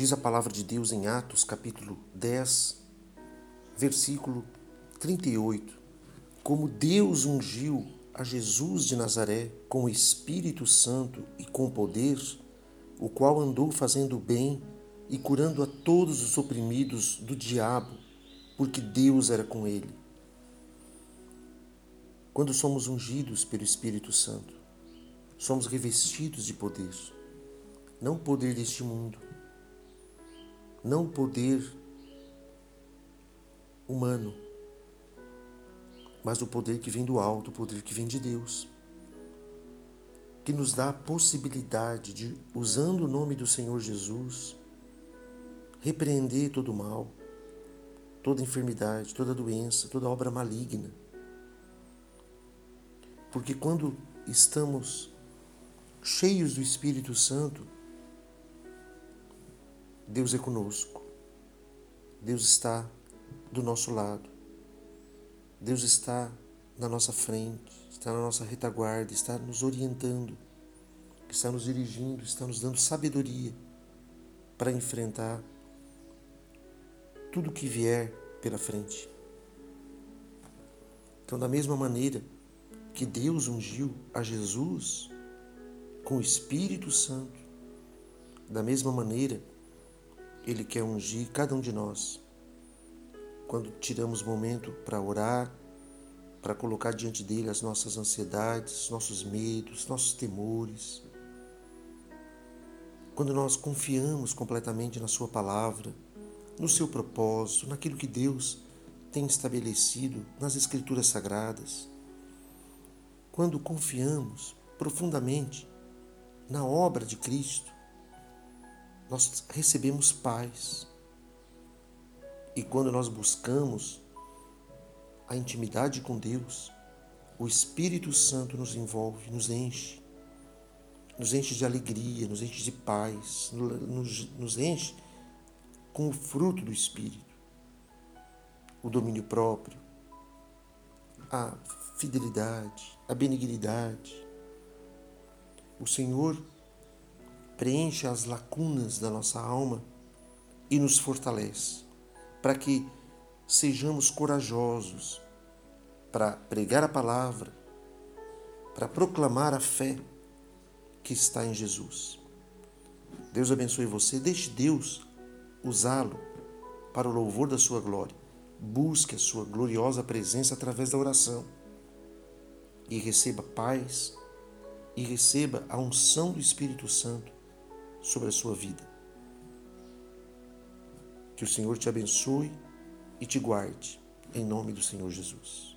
Diz a palavra de Deus em Atos, capítulo 10, versículo 38. Como Deus ungiu a Jesus de Nazaré com o Espírito Santo e com poder, o qual andou fazendo bem e curando a todos os oprimidos do diabo, porque Deus era com ele. Quando somos ungidos pelo Espírito Santo, somos revestidos de poder. Não poder deste mundo, não poder humano, mas o poder que vem do alto, o poder que vem de Deus, que nos dá a possibilidade de, usando o nome do Senhor Jesus, repreender todo o mal, toda enfermidade, toda doença, toda obra maligna. Porque quando estamos cheios do Espírito Santo, Deus é conosco. Deus está do nosso lado. Deus está na nossa frente, está na nossa retaguarda, está nos orientando, está nos dirigindo, está nos dando sabedoria para enfrentar tudo que vier pela frente. Então, da mesma maneira que Deus ungiu a Jesus com o Espírito Santo, da mesma maneira, Ele quer ungir cada um de nós. Quando tiramos momento para orar, para colocar diante dele as nossas ansiedades, nossos medos, nossos temores. Quando nós confiamos completamente na Sua palavra, no seu propósito, naquilo que Deus tem estabelecido nas Escrituras Sagradas. Quando confiamos profundamente na obra de Cristo, nós recebemos paz. E quando nós buscamos a intimidade com Deus, o Espírito Santo nos envolve, nos enche, nos enche de alegria, nos enche de paz, nos, nos enche com o fruto do Espírito, o domínio próprio, a fidelidade, a benignidade, o Senhor preenche as lacunas da nossa alma e nos fortalece, para que sejamos corajosos para pregar a palavra, para proclamar a fé que está em Jesus. Deus abençoe você. Deixe Deus usá-lo para o louvor da sua glória. Busque a sua gloriosa presença através da oração e receba paz e receba a unção do Espírito Santo sobre a sua vida. Que o Senhor te abençoe e te guarde, em nome do Senhor Jesus.